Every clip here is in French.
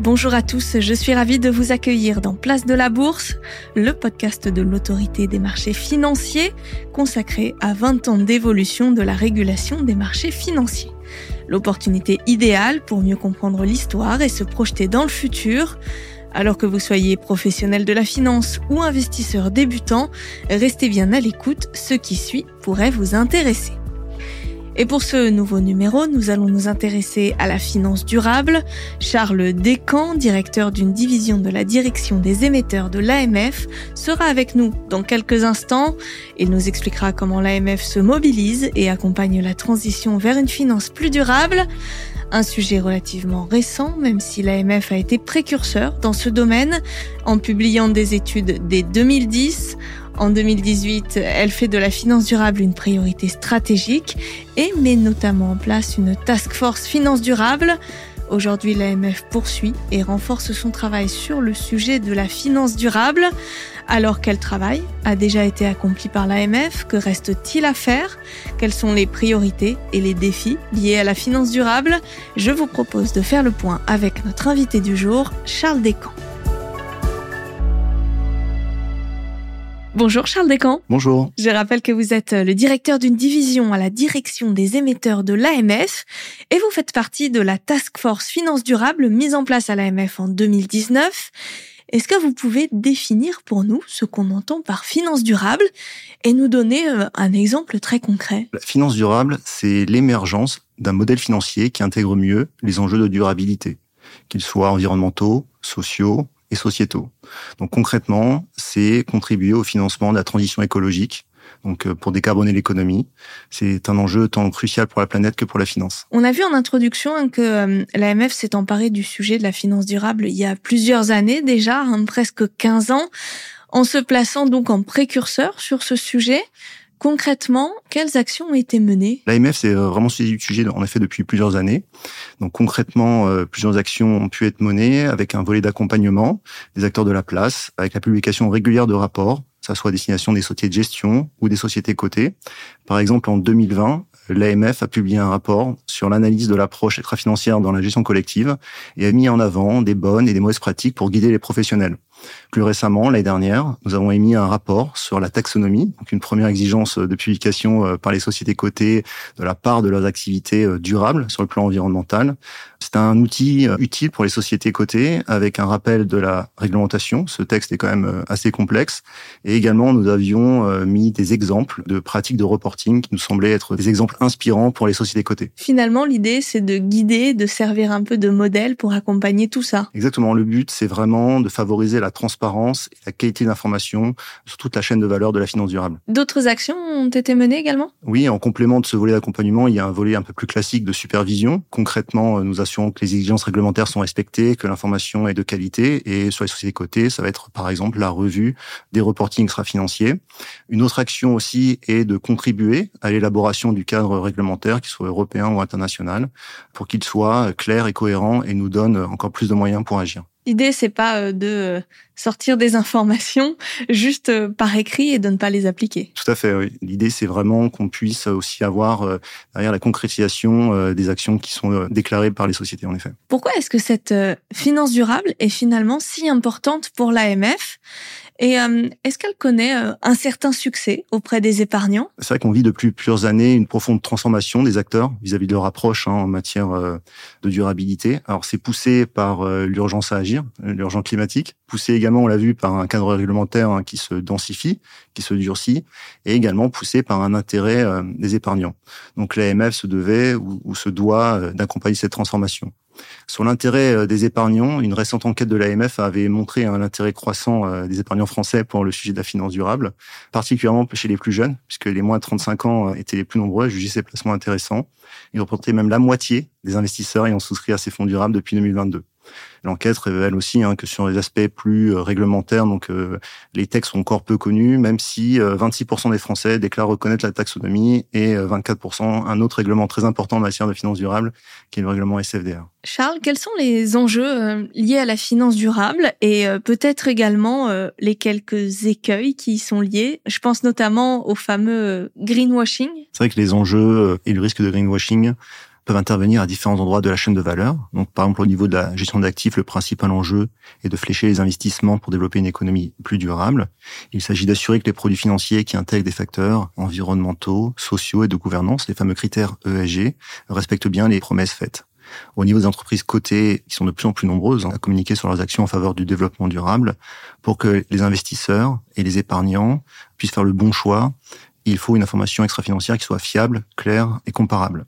Bonjour à tous, je suis ravie de vous accueillir dans Place de la Bourse, le podcast de l'autorité des marchés financiers consacré à 20 ans d'évolution de la régulation des marchés financiers. L'opportunité idéale pour mieux comprendre l'histoire et se projeter dans le futur. Alors que vous soyez professionnel de la finance ou investisseur débutant, restez bien à l'écoute, ce qui suit pourrait vous intéresser. Et pour ce nouveau numéro, nous allons nous intéresser à la finance durable. Charles Descamps, directeur d'une division de la direction des émetteurs de l'AMF, sera avec nous dans quelques instants. Il nous expliquera comment l'AMF se mobilise et accompagne la transition vers une finance plus durable. Un sujet relativement récent, même si l'AMF a été précurseur dans ce domaine, en publiant des études dès 2010. En 2018, elle fait de la finance durable une priorité stratégique et met notamment en place une task force finance durable. Aujourd'hui, l'AMF poursuit et renforce son travail sur le sujet de la finance durable. Alors quel travail a déjà été accompli par l'AMF Que reste-t-il à faire? Quelles sont les priorités et les défis liés à la finance durable? Je vous propose de faire le point avec notre invité du jour, Charles Descamps. Bonjour Charles Descamps. Bonjour. Je rappelle que vous êtes le directeur d'une division à la direction des émetteurs de l'AMF et vous faites partie de la Task Force Finance Durable mise en place à l'AMF en 2019. Est-ce que vous pouvez définir pour nous ce qu'on entend par finance durable et nous donner euh, un exemple très concret? La finance durable, c'est l'émergence d'un modèle financier qui intègre mieux les enjeux de durabilité, qu'ils soient environnementaux, sociaux, et sociétaux. Donc concrètement, c'est contribuer au financement de la transition écologique, donc euh, pour décarboner l'économie. C'est un enjeu tant crucial pour la planète que pour la finance. On a vu en introduction hein, que euh, l'AMF s'est emparée du sujet de la finance durable il y a plusieurs années déjà, hein, presque 15 ans, en se plaçant donc en précurseur sur ce sujet. Concrètement, quelles actions ont été menées? L'AMF s'est euh, vraiment du sujet en effet depuis plusieurs années. Donc concrètement, euh, plusieurs actions ont pu être menées avec un volet d'accompagnement des acteurs de la place, avec la publication régulière de rapports, ça soit à destination des sociétés de gestion ou des sociétés cotées. Par exemple, en 2020, l'AMF a publié un rapport sur l'analyse de l'approche extra-financière dans la gestion collective et a mis en avant des bonnes et des mauvaises pratiques pour guider les professionnels. Plus récemment, l'année dernière, nous avons émis un rapport sur la taxonomie, donc une première exigence de publication euh, par les sociétés cotées de la part de leurs activités euh, durables sur le plan environnemental. C'est un outil euh, utile pour les sociétés cotées avec un rappel de la réglementation. Ce texte est quand même assez complexe. Et également, nous avions mis des exemples de pratiques de reporting qui nous semblaient être des exemples inspirants pour les sociétés cotées. Finalement, l'idée, c'est de guider, de servir un peu de modèle pour accompagner tout ça. Exactement. Le but, c'est vraiment de favoriser la transparence et la qualité d'information sur toute la chaîne de valeur de la finance durable. D'autres actions ont été menées également? Oui, en complément de ce volet d'accompagnement, il y a un volet un peu plus classique de supervision. Concrètement, nous assurons que les exigences réglementaires sont respectées, que l'information est de qualité et sur les sociétés cotées, ça va être par exemple la revue des reportings extra-financiers. Une autre action aussi est de contribuer à l'élaboration du cadre réglementaire, qu'il soit européen ou international, pour qu'il soit clair et cohérent et nous donne encore plus de moyens pour agir. L'idée, c'est pas euh, de euh, sortir des informations juste euh, par écrit et de ne pas les appliquer. Tout à fait, oui. L'idée, c'est vraiment qu'on puisse aussi avoir derrière la concrétisation des actions qui sont déclarées par les sociétés, en effet. Pourquoi est-ce que cette finance durable est finalement si importante pour l'AMF et euh, est-ce qu'elle connaît euh, un certain succès auprès des épargnants? C'est vrai qu'on vit depuis plusieurs années une profonde transformation des acteurs vis-à-vis de leur approche hein, en matière euh, de durabilité. Alors c'est poussé par l'urgence à agir, l'urgence climatique, poussé également, on l'a vu, par un cadre réglementaire hein, qui se densifie, qui se durcit, et également poussé par un intérêt des épargnants. Donc l'AMF se devait ou, ou se doit d'accompagner cette transformation. Sur l'intérêt euh, des épargnants, une récente enquête de l'AMF avait montré un intérêt croissant euh, des épargnants français pour le sujet de la finance durable, particulièrement chez les plus jeunes, puisque les moins de 35 ans euh, étaient les plus nombreux à juger ces placements intéressants. Ils représentaient même la moitié des investisseurs ayant souscrit à ces fonds durables depuis 2022. L'enquête révèle aussi hein, que sur les aspects plus euh, réglementaires, donc euh, les textes sont encore peu connus, même si 26% euh, des Français déclarent reconnaître la taxonomie et 24% un autre règlement très important en matière de finances durables, qui est le règlement SFDR. Charles, quels sont les enjeux liés à la finance durable et peut-être également les quelques écueils qui y sont liés? Je pense notamment au fameux greenwashing. C'est vrai que les enjeux et le risque de greenwashing peuvent intervenir à différents endroits de la chaîne de valeur. Donc, par exemple, au niveau de la gestion d'actifs, le principal enjeu est de flécher les investissements pour développer une économie plus durable. Il s'agit d'assurer que les produits financiers qui intègrent des facteurs environnementaux, sociaux et de gouvernance, les fameux critères ESG, respectent bien les promesses faites. Au niveau des entreprises cotées, qui sont de plus en plus nombreuses hein, à communiquer sur leurs actions en faveur du développement durable, pour que les investisseurs et les épargnants puissent faire le bon choix, il faut une information extra-financière qui soit fiable, claire et comparable.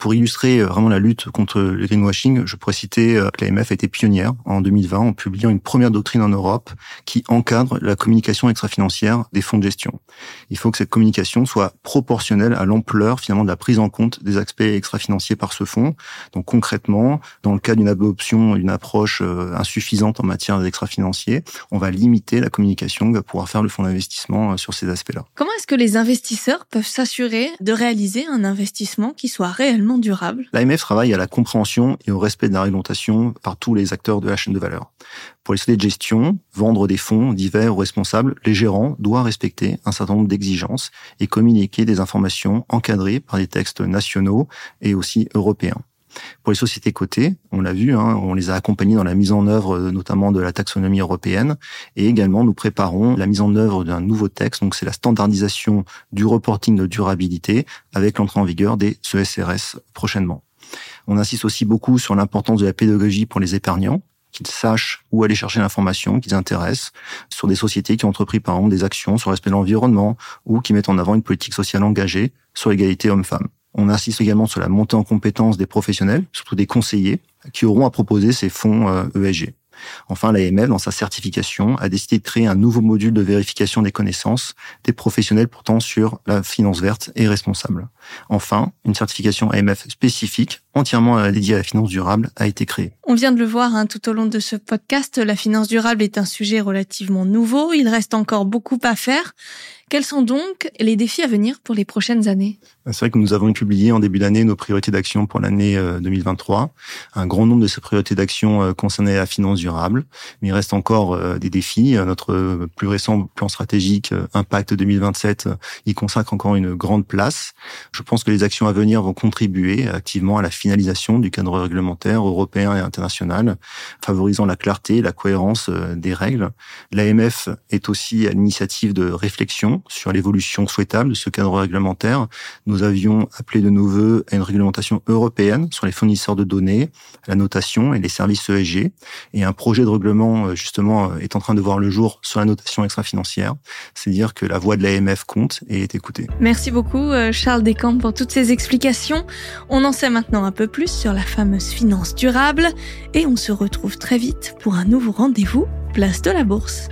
Pour illustrer euh, vraiment la lutte contre le greenwashing, je pourrais citer euh, que l'AMF a été pionnière en 2020 en publiant une première doctrine en Europe qui encadre la communication extra-financière des fonds de gestion. Il faut que cette communication soit proportionnelle à l'ampleur finalement de la prise en compte des aspects extra-financiers par ce fonds. Donc concrètement, dans le cas d'une adoption d'une approche euh, insuffisante en matière d'extra-financier, on va limiter la communication que va pouvoir faire le fonds d'investissement sur ces aspects-là. Comment est-ce que les investisseurs peuvent s'assurer de réaliser un investissement qui soit réellement durable L'AMF travaille à la compréhension et au respect de la réglementation par tous les acteurs de la chaîne de valeur. Pour les sociétés de gestion, vendre des fonds divers ou responsables, les gérants doivent respecter un certain nombre d'exigences et communiquer des informations encadrées par des textes nationaux et aussi européens. Pour les sociétés cotées, on l'a vu, hein, on les a accompagnées dans la mise en œuvre euh, notamment de la taxonomie européenne et également nous préparons la mise en œuvre d'un nouveau texte, donc c'est la standardisation du reporting de durabilité avec l'entrée en vigueur des CSRS prochainement. On insiste aussi beaucoup sur l'importance de la pédagogie pour les épargnants, qu'ils sachent où aller chercher l'information qu'ils intéressent sur des sociétés qui ont entrepris par exemple des actions sur l'aspect de l'environnement ou qui mettent en avant une politique sociale engagée sur l'égalité homme-femme. On insiste également sur la montée en compétence des professionnels, surtout des conseillers, qui auront à proposer ces fonds ESG. Euh, e enfin, l'AMF, dans sa certification, a décidé de créer un nouveau module de vérification des connaissances des professionnels portant sur la finance verte et responsable. Enfin, une certification AMF spécifique, entièrement dédiée à la finance durable, a été créée. On vient de le voir hein, tout au long de ce podcast, la finance durable est un sujet relativement nouveau, il reste encore beaucoup à faire. Quels sont donc les défis à venir pour les prochaines années? C'est vrai que nous avons publié en début d'année nos priorités d'action pour l'année 2023. Euh, Un grand nombre de ces priorités d'action euh, concernaient la finance durable, mais il reste encore euh, des défis. Notre plus récent plan stratégique Impact 2027 y consacre encore une grande place. Je pense que les actions à venir vont contribuer activement à la finalisation du cadre réglementaire européen et international, favorisant la clarté la cohérence des règles. L'AMF est aussi à l'initiative de réflexion sur l'évolution souhaitable de ce cadre réglementaire. Nous avions appelé de nos voeux à une réglementation européenne sur les fournisseurs de données, la notation et les services ESG. Et un projet de règlement, euh, justement, euh, est en train de voir le jour sur la notation extra-financière. C'est dire que la voix de l'AMF compte et est écoutée. Merci beaucoup, euh, Charles Descamps, pour toutes ces explications. On en sait maintenant un peu plus sur la fameuse finance durable et on se retrouve très vite pour un nouveau rendez-vous Place de la Bourse.